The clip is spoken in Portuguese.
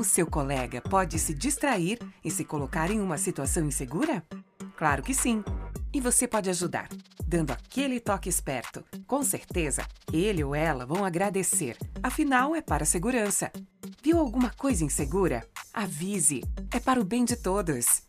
O seu colega pode se distrair e se colocar em uma situação insegura? Claro que sim. E você pode ajudar, dando aquele toque esperto. Com certeza, ele ou ela vão agradecer. Afinal, é para a segurança. Viu alguma coisa insegura? Avise. É para o bem de todos.